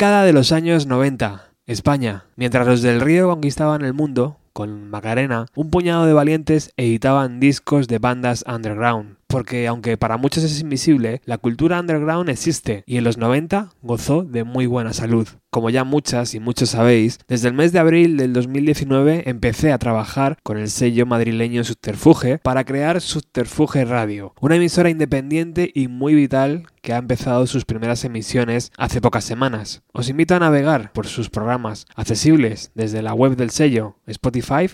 Década de los años 90. España. Mientras los del Río conquistaban el mundo, con Macarena, un puñado de valientes editaban discos de bandas underground. Porque aunque para muchos es invisible, la cultura underground existe y en los 90 gozó de muy buena salud. Como ya muchas y muchos sabéis, desde el mes de abril del 2019 empecé a trabajar con el sello madrileño Subterfuge para crear Subterfuge Radio, una emisora independiente y muy vital que ha empezado sus primeras emisiones hace pocas semanas. Os invito a navegar por sus programas accesibles desde la web del sello, Spotify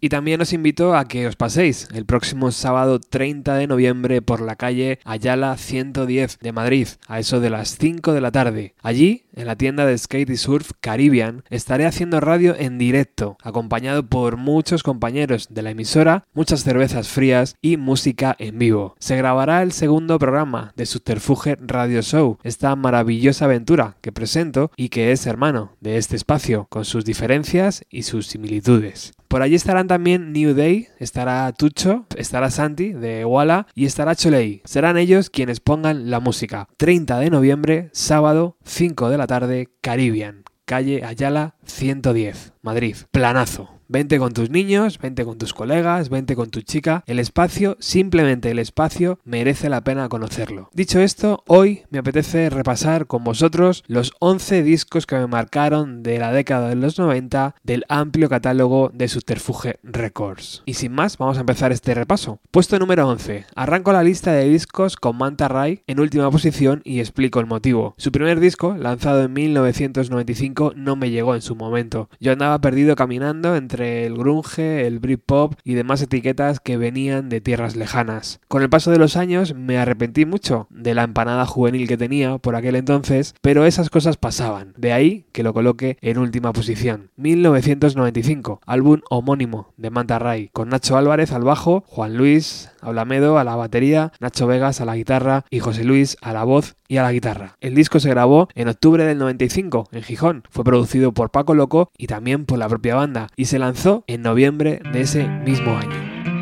Y también os invito a que os paséis el próximo sábado 30 de noviembre por la calle Ayala 110 de Madrid, a eso de las 5 de la tarde. Allí, en la tienda de skate y surf Caribbean, estaré haciendo radio en directo, acompañado por muchos compañeros de la emisora, muchas cervezas frías y música en vivo. Se grabará el segundo programa de Subterfuge Radio Show, esta maravillosa aventura que presento y que es hermano de este espacio, con sus diferencias y sus similitudes. Por allí estarán también New Day, estará Tucho, estará Santi de Walla y estará Cholei. Serán ellos quienes pongan la música. 30 de noviembre, sábado, 5 de la tarde, Caribbean, calle Ayala 110, Madrid. Planazo. Vente con tus niños, vente con tus colegas, vente con tu chica. El espacio, simplemente el espacio, merece la pena conocerlo. Dicho esto, hoy me apetece repasar con vosotros los 11 discos que me marcaron de la década de los 90 del amplio catálogo de Subterfuge Records. Y sin más, vamos a empezar este repaso. Puesto número 11. Arranco la lista de discos con Manta Ray en última posición y explico el motivo. Su primer disco, lanzado en 1995, no me llegó en su momento. Yo andaba perdido caminando entre el grunge, el Britpop y demás etiquetas que venían de tierras lejanas. Con el paso de los años me arrepentí mucho de la empanada juvenil que tenía por aquel entonces, pero esas cosas pasaban. De ahí que lo coloque en última posición. 1995, álbum homónimo de Manta Ray, con Nacho Álvarez al bajo, Juan Luis Ablamedo a la batería, Nacho Vegas a la guitarra y José Luis a la voz y a la guitarra. El disco se grabó en octubre del 95 en Gijón, fue producido por Paco Loco y también por la propia banda y se lanzó en noviembre de ese mismo año.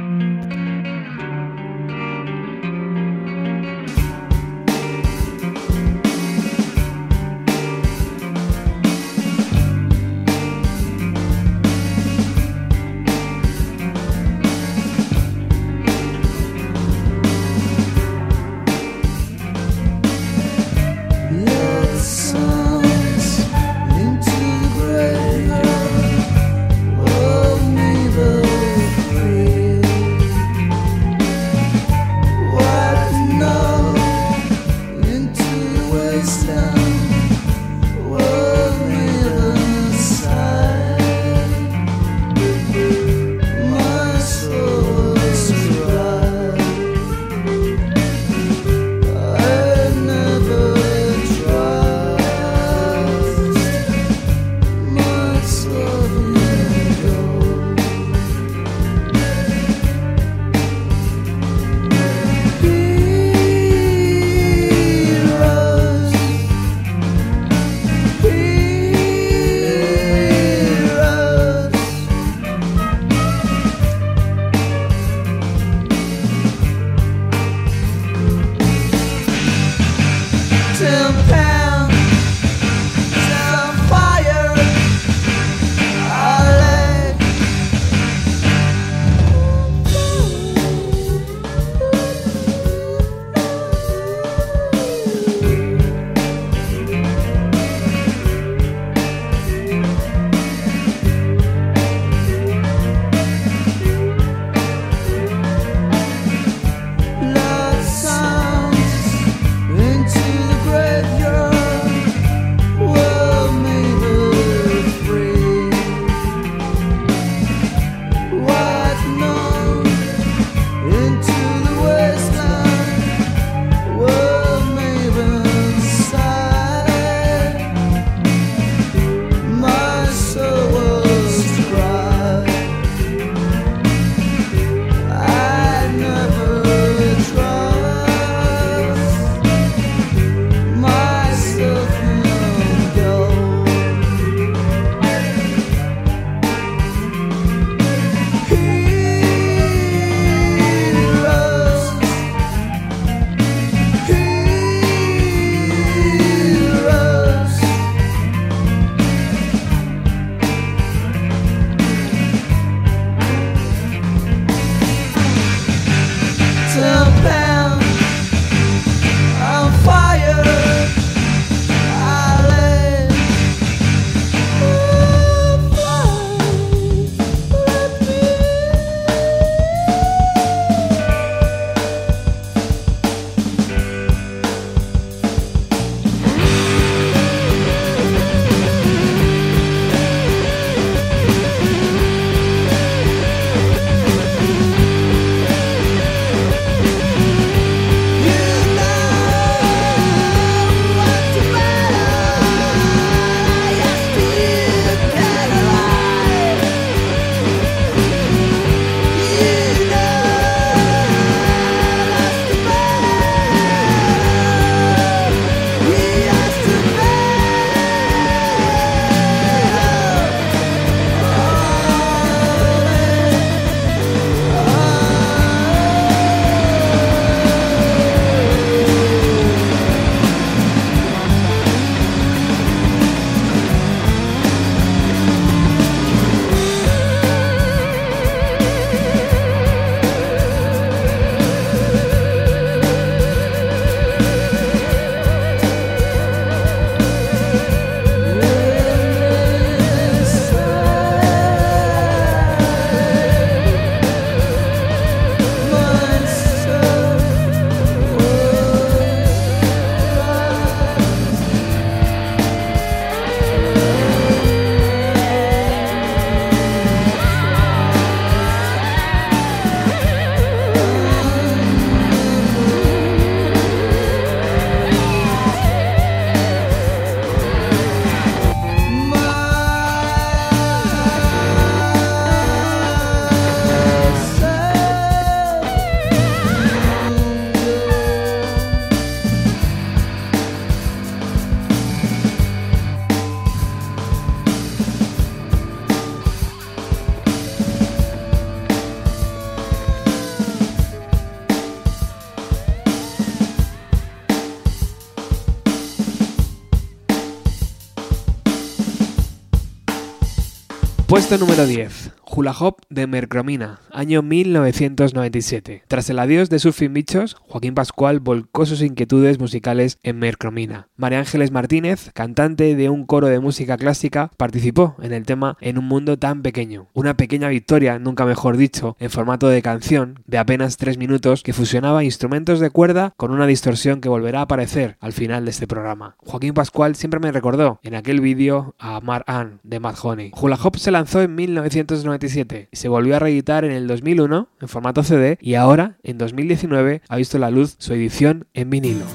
Puesto número 10. Hula Hop de Mercromina, año 1997. Tras el adiós de Surfing Bichos, Joaquín Pascual volcó sus inquietudes musicales en Mercromina. María Ángeles Martínez, cantante de un coro de música clásica, participó en el tema En un mundo tan pequeño. Una pequeña victoria, nunca mejor dicho, en formato de canción de apenas 3 minutos que fusionaba instrumentos de cuerda con una distorsión que volverá a aparecer al final de este programa. Joaquín Pascual siempre me recordó en aquel vídeo a Mar Ann de Mad Honey. Hula Hop se lanzó en 1997 y se volvió a reeditar en el 2001 en formato CD y ahora, en 2019, ha visto la luz su edición en vinilo.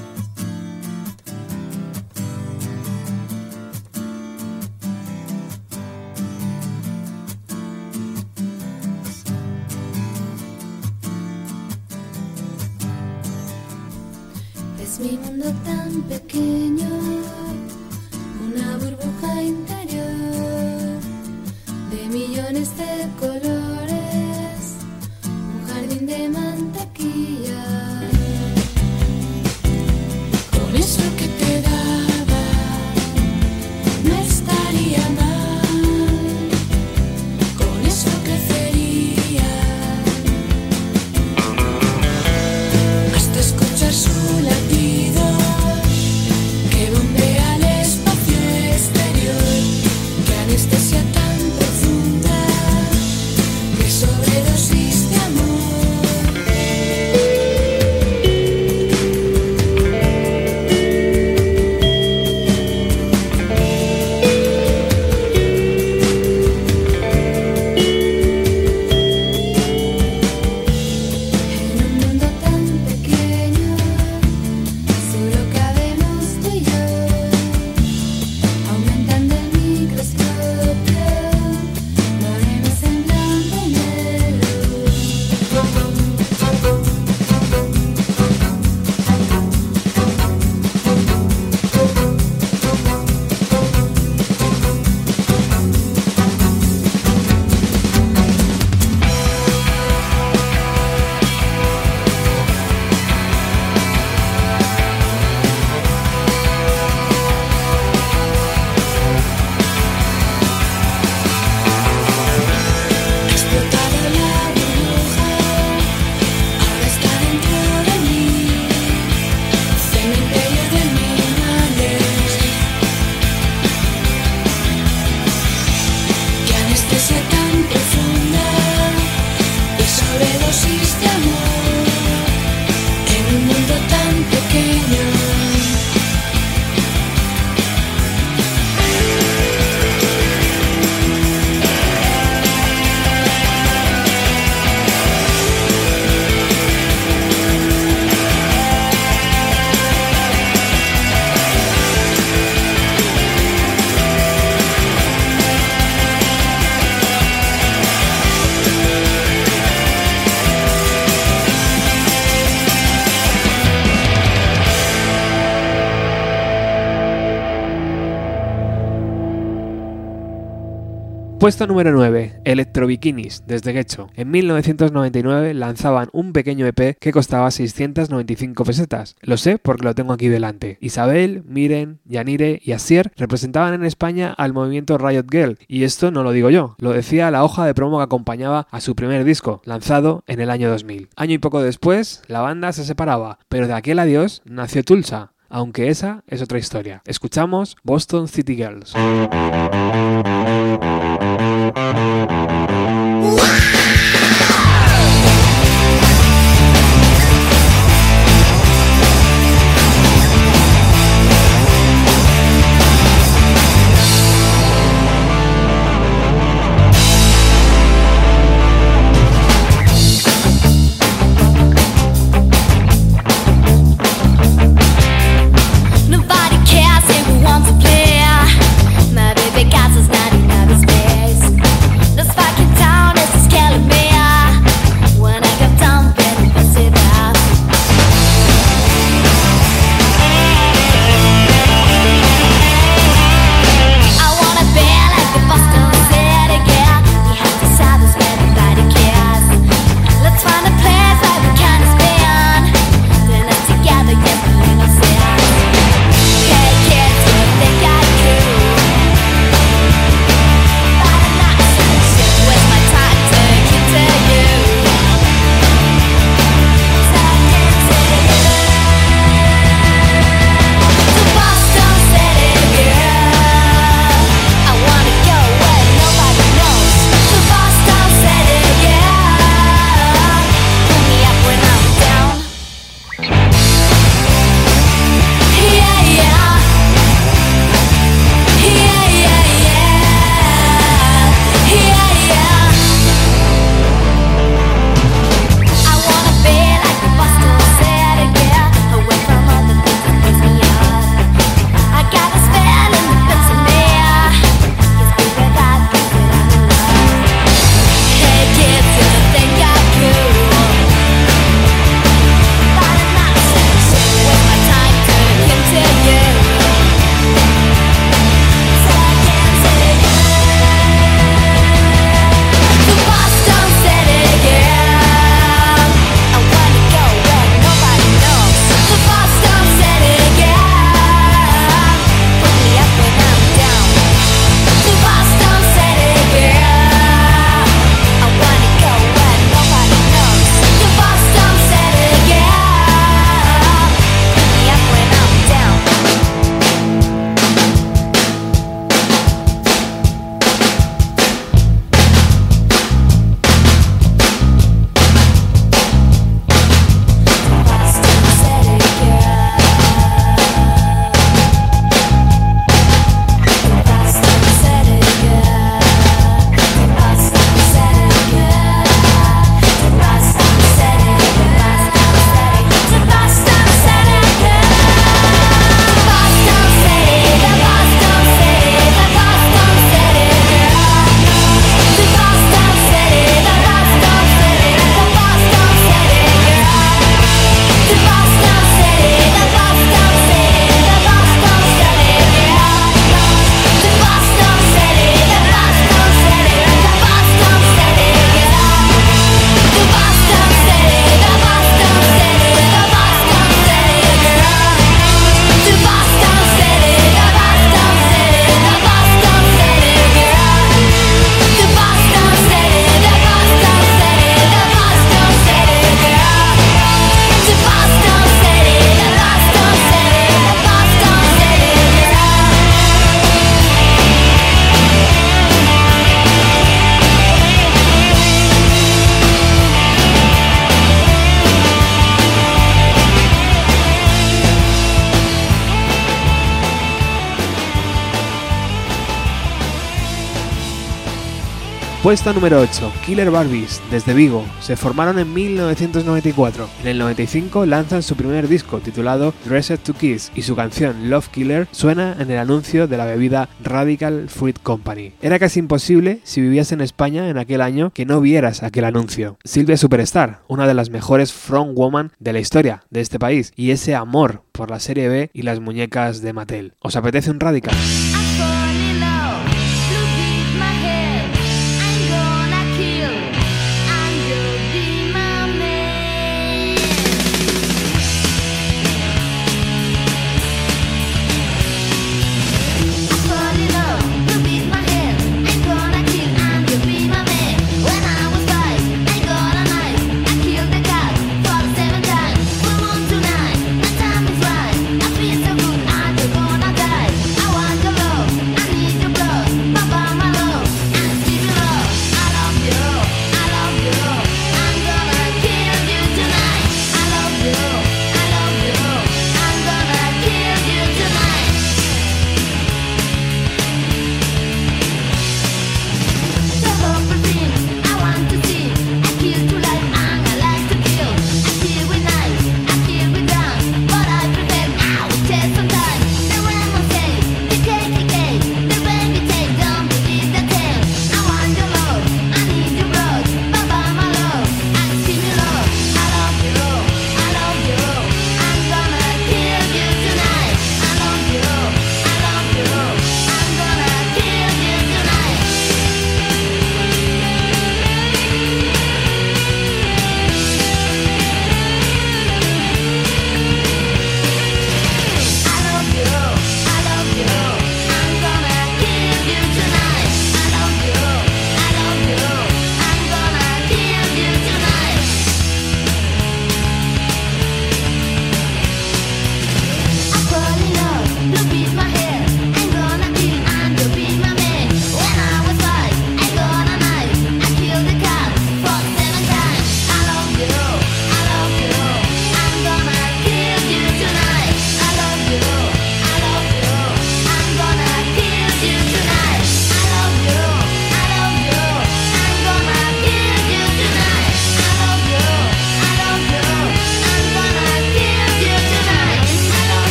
Puesto número 9. Electro Bikinis, desde Gecho. En 1999 lanzaban un pequeño EP que costaba 695 pesetas. Lo sé porque lo tengo aquí delante. Isabel, Miren, Yanire y Asier representaban en España al movimiento Riot Girl. Y esto no lo digo yo, lo decía la hoja de promo que acompañaba a su primer disco, lanzado en el año 2000. Año y poco después, la banda se separaba, pero de aquel adiós nació Tulsa. Aunque esa es otra historia. Escuchamos Boston City Girls. Puesto número 8. Killer Barbies, desde Vigo. Se formaron en 1994. En el 95 lanzan su primer disco titulado Dressed to Kiss y su canción Love Killer suena en el anuncio de la bebida Radical Fruit Company. Era casi imposible si vivías en España en aquel año que no vieras aquel anuncio. Silvia Superstar, una de las mejores front woman de la historia de este país y ese amor por la serie B y las muñecas de Mattel. ¿Os apetece un Radical?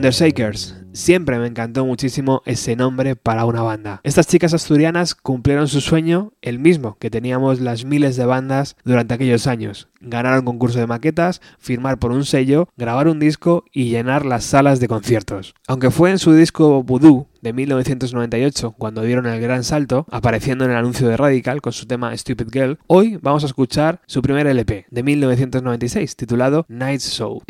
Undershakers. Siempre me encantó muchísimo ese nombre para una banda. Estas chicas asturianas cumplieron su sueño, el mismo que teníamos las miles de bandas durante aquellos años. Ganar un concurso de maquetas, firmar por un sello, grabar un disco y llenar las salas de conciertos. Aunque fue en su disco Voodoo de 1998 cuando dieron el gran salto, apareciendo en el anuncio de Radical con su tema Stupid Girl, hoy vamos a escuchar su primer LP de 1996 titulado Night Soul.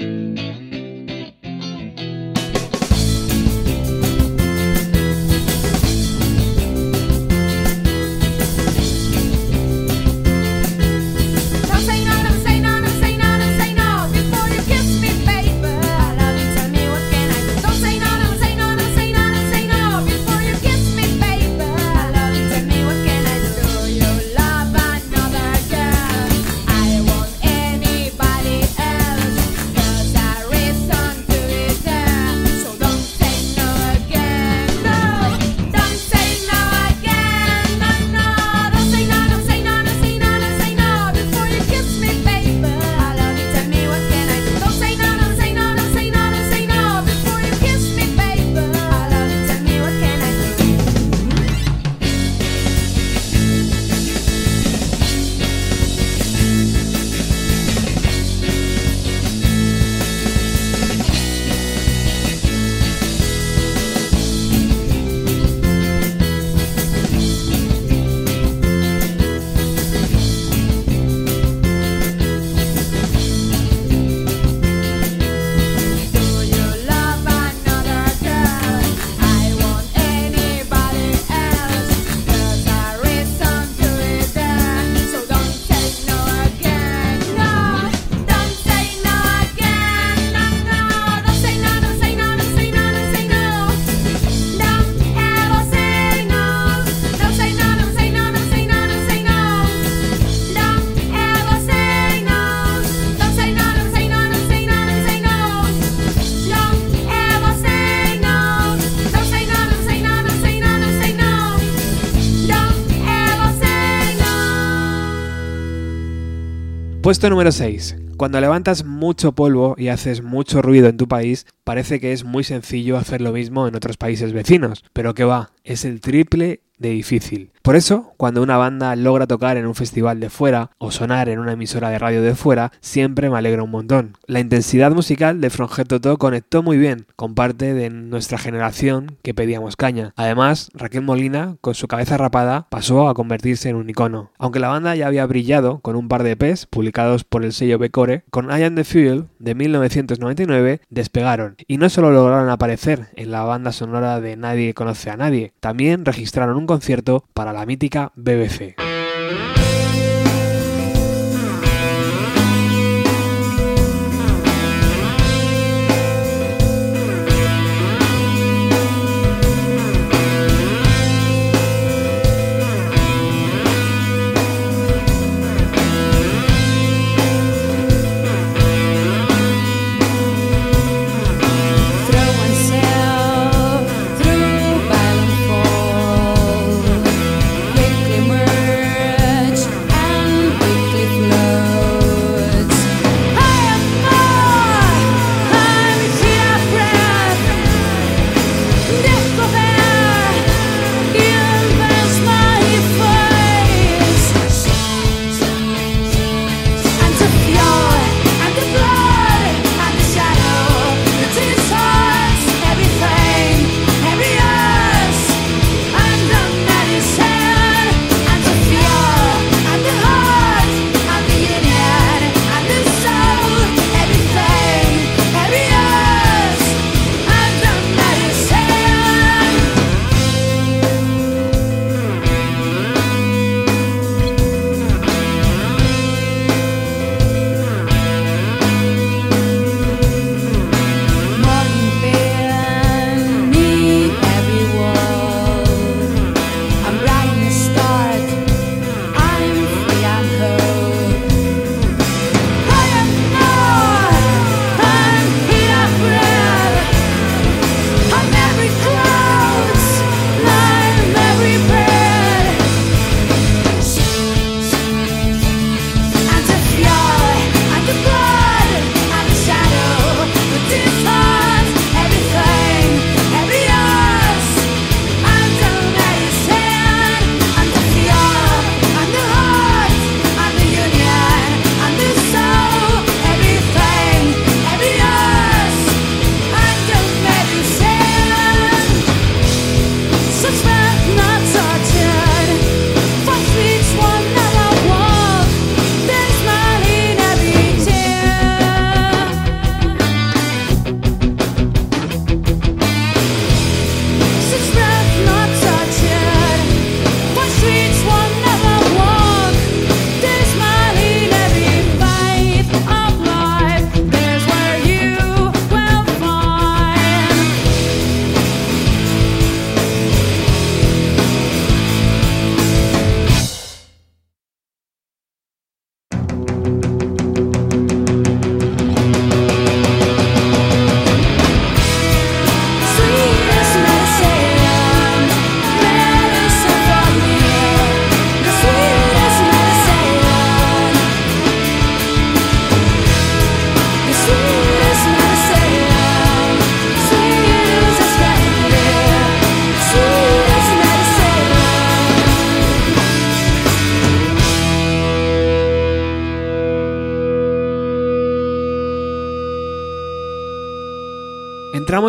Puesto número 6. Cuando levantas mucho polvo y haces mucho ruido en tu país, parece que es muy sencillo hacer lo mismo en otros países vecinos, pero que va, es el triple de difícil. Por eso, cuando una banda logra tocar en un festival de fuera o sonar en una emisora de radio de fuera, siempre me alegra un montón. La intensidad musical de From Head to Toe conectó muy bien con parte de nuestra generación que pedíamos caña. Además, Raquel Molina, con su cabeza rapada, pasó a convertirse en un icono. Aunque la banda ya había brillado con un par de EPs publicados por el sello Becore, con I Am the Fuel de 1999 despegaron y no solo lograron aparecer en la banda sonora de Nadie conoce a nadie, también registraron un concierto para la mítica BBC.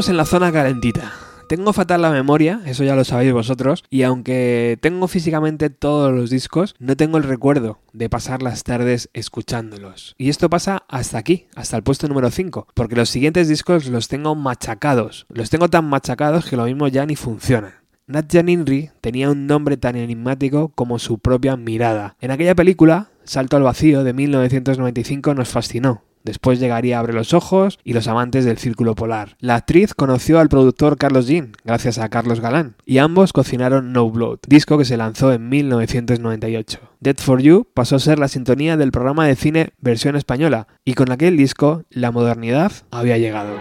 En la zona calentita. Tengo fatal la memoria, eso ya lo sabéis vosotros, y aunque tengo físicamente todos los discos, no tengo el recuerdo de pasar las tardes escuchándolos. Y esto pasa hasta aquí, hasta el puesto número 5, porque los siguientes discos los tengo machacados. Los tengo tan machacados que lo mismo ya ni funcionan. Nadja Ninri tenía un nombre tan enigmático como su propia mirada. En aquella película, Salto al vacío de 1995 nos fascinó. Después llegaría Abre los ojos y Los amantes del círculo polar. La actriz conoció al productor Carlos Jean, gracias a Carlos Galán, y ambos cocinaron No Blood, disco que se lanzó en 1998. Dead for You pasó a ser la sintonía del programa de cine versión española, y con aquel disco la modernidad había llegado.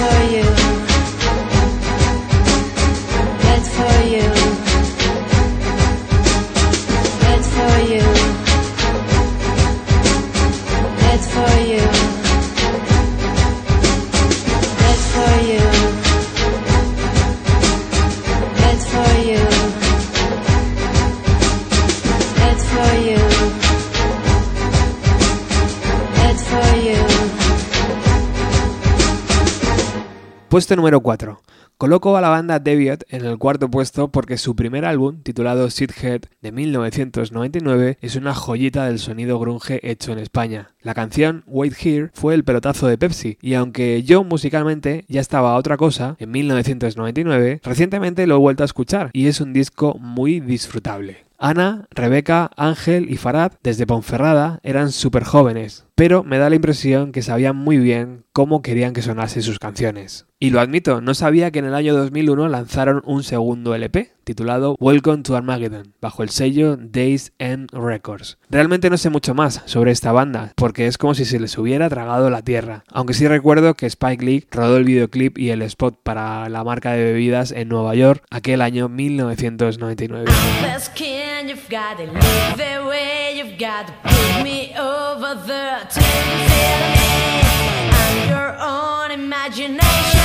for you. Puesto número 4. Coloco a la banda Deviant en el cuarto puesto porque su primer álbum, titulado Shithead de 1999, es una joyita del sonido grunge hecho en España. La canción Wait Here fue el pelotazo de Pepsi, y aunque yo musicalmente ya estaba a otra cosa en 1999, recientemente lo he vuelto a escuchar y es un disco muy disfrutable. Ana, Rebeca, Ángel y Farad, desde Ponferrada, eran súper jóvenes, pero me da la impresión que sabían muy bien cómo querían que sonasen sus canciones. Y lo admito, no sabía que en el año 2001 lanzaron un segundo LP, titulado Welcome to Armageddon, bajo el sello Days End Records. Realmente no sé mucho más sobre esta banda, porque es como si se les hubiera tragado la tierra, aunque sí recuerdo que Spike Lee rodó el videoclip y el spot para la marca de bebidas en Nueva York aquel año 1999. imagination.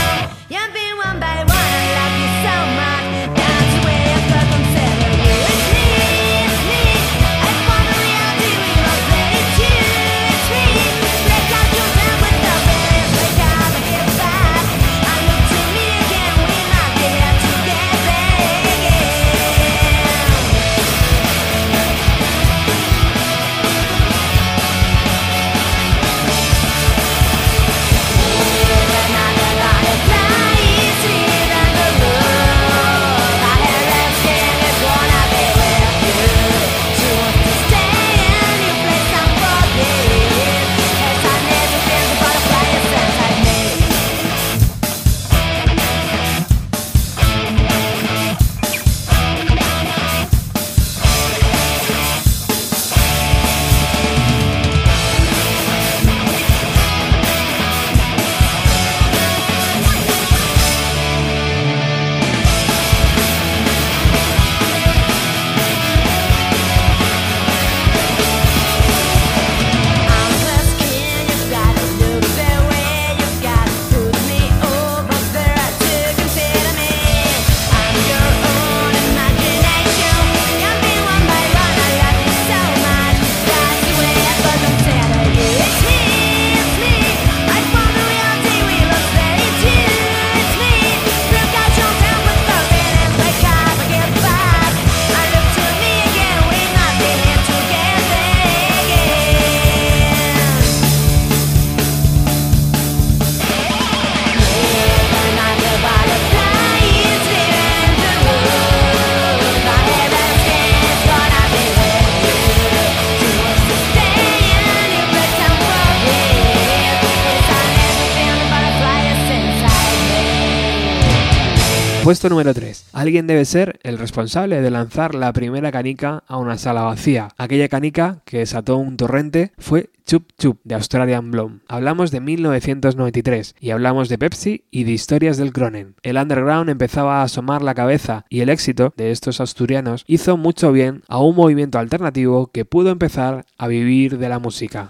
Puesto número 3. Alguien debe ser el responsable de lanzar la primera canica a una sala vacía. Aquella canica que desató un torrente fue Chup Chup de Australian Blonde. Hablamos de 1993 y hablamos de Pepsi y de historias del Cronen. El underground empezaba a asomar la cabeza y el éxito de estos asturianos hizo mucho bien a un movimiento alternativo que pudo empezar a vivir de la música.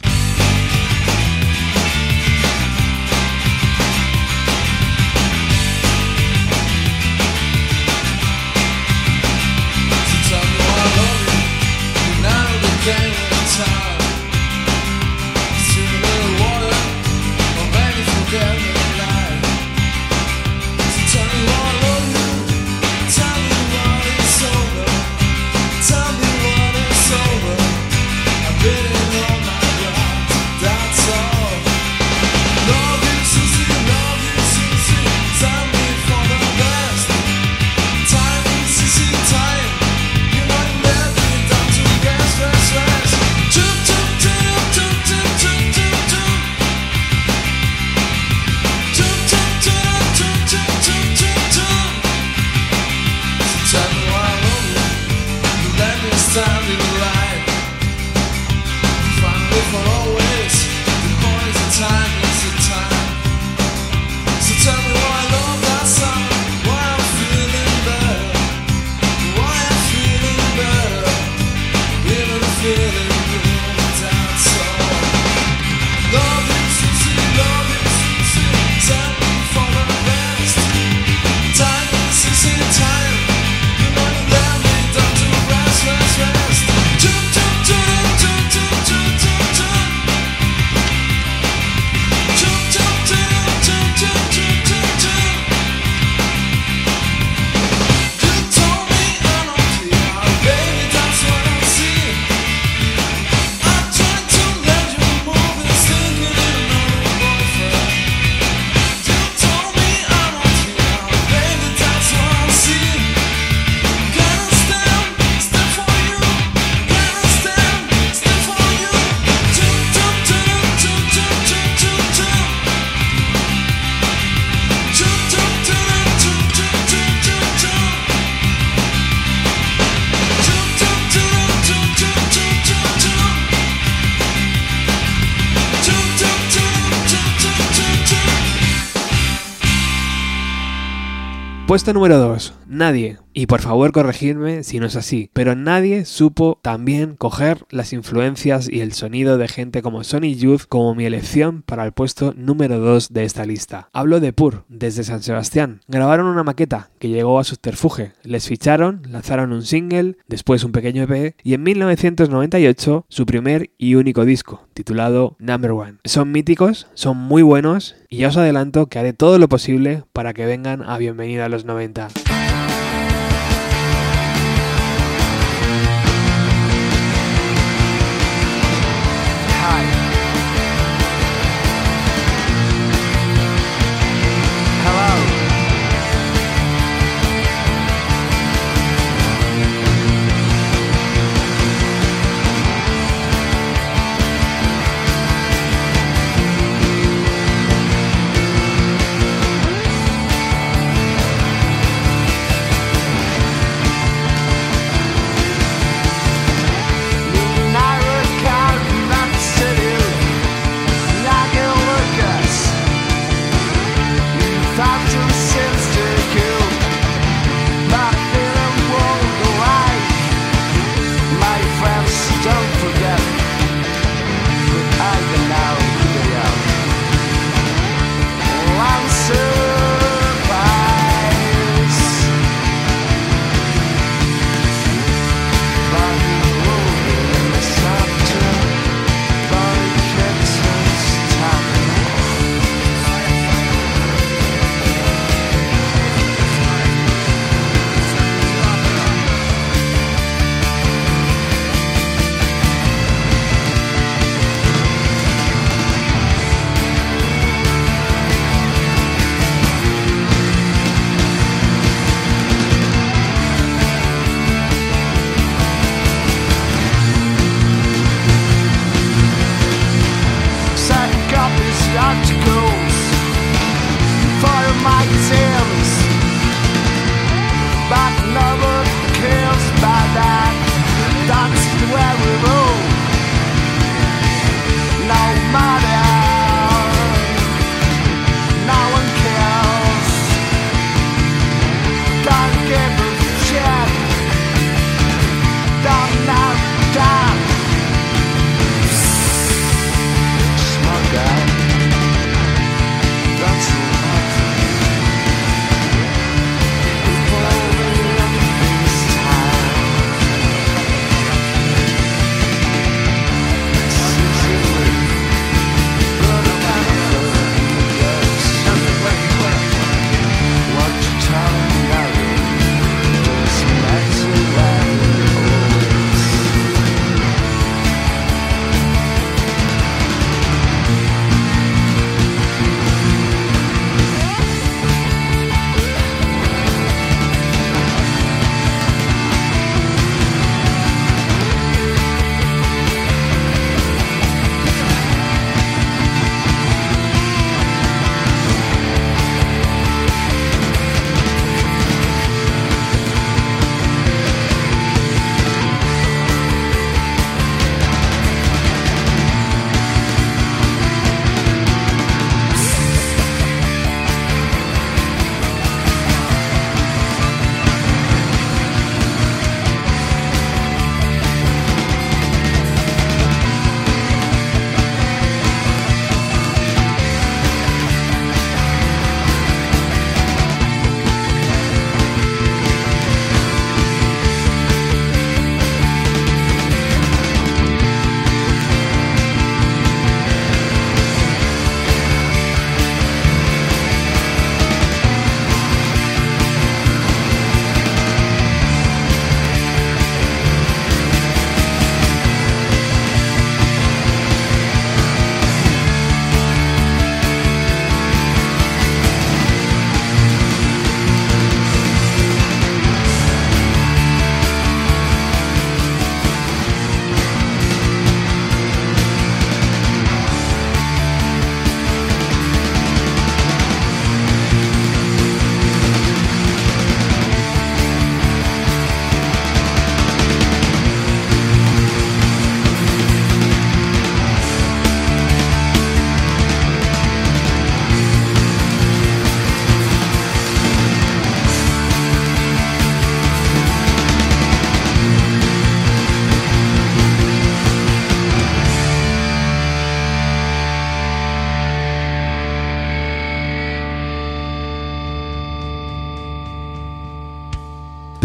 Puesto número 2. Nadie, y por favor corregidme si no es así, pero nadie supo también coger las influencias y el sonido de gente como Sony Youth como mi elección para el puesto número 2 de esta lista. Hablo de Pur, desde San Sebastián. Grabaron una maqueta que llegó a subterfuge, les ficharon, lanzaron un single, después un pequeño EP y en 1998 su primer y único disco, titulado Number One. Son míticos, son muy buenos y ya os adelanto que haré todo lo posible para que vengan a Bienvenida a los 90.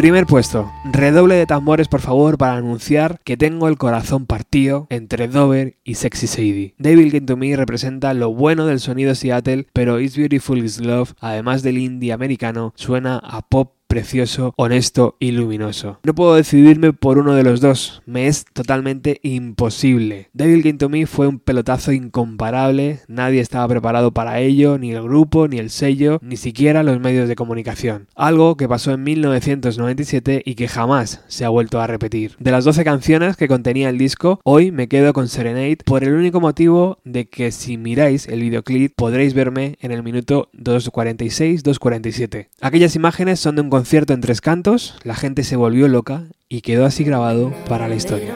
Primer puesto, redoble de tambores por favor para anunciar que tengo el corazón partido entre Dover y Sexy Sadie. Devil Came to Me representa lo bueno del sonido Seattle, pero It's Beautiful Is Love, además del indie americano, suena a pop precioso, honesto y luminoso. No puedo decidirme por uno de los dos, me es totalmente imposible. Devil Came to Me fue un pelotazo incomparable, nadie estaba preparado para ello, ni el grupo, ni el sello, ni siquiera los medios de comunicación. Algo que pasó en 1997 y que jamás se ha vuelto a repetir. De las 12 canciones que contenía el disco, hoy me quedo con Serenade por el único motivo de que si miráis el videoclip podréis verme en el minuto 2.46-2.47. Aquellas imágenes son de un concierto en tres cantos, la gente se volvió loca y quedó así grabado para la historia.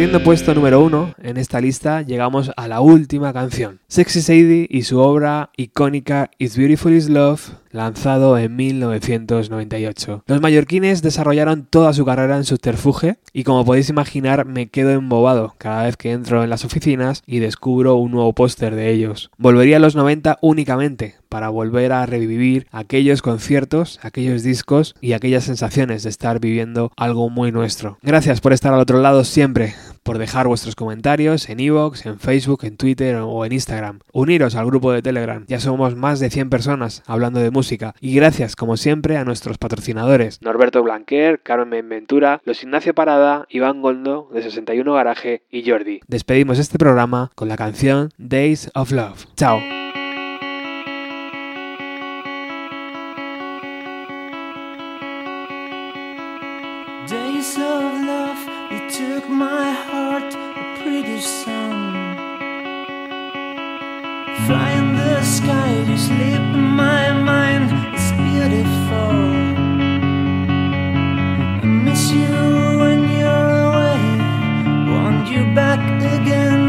Compartiendo puesto número uno en esta lista, llegamos a la última canción. Sexy Sadie y su obra icónica It's Beautiful Is Love, lanzado en 1998. Los mallorquines desarrollaron toda su carrera en subterfuge y como podéis imaginar me quedo embobado cada vez que entro en las oficinas y descubro un nuevo póster de ellos. Volvería a los 90 únicamente para volver a revivir aquellos conciertos, aquellos discos y aquellas sensaciones de estar viviendo algo muy nuestro. Gracias por estar al otro lado siempre, por dejar vuestros comentarios en iVoox, en Facebook, en Twitter o en Instagram. Uniros al grupo de Telegram, ya somos más de 100 personas hablando de música. Y gracias, como siempre, a nuestros patrocinadores, Norberto Blanquer, Carmen Ventura, Los Ignacio Parada, Iván Goldo, de 61 Garaje y Jordi. Despedimos este programa con la canción Days of Love. Chao. fly in the sky, you sleep in my mind, it's beautiful. I miss you when you're away, want you back again.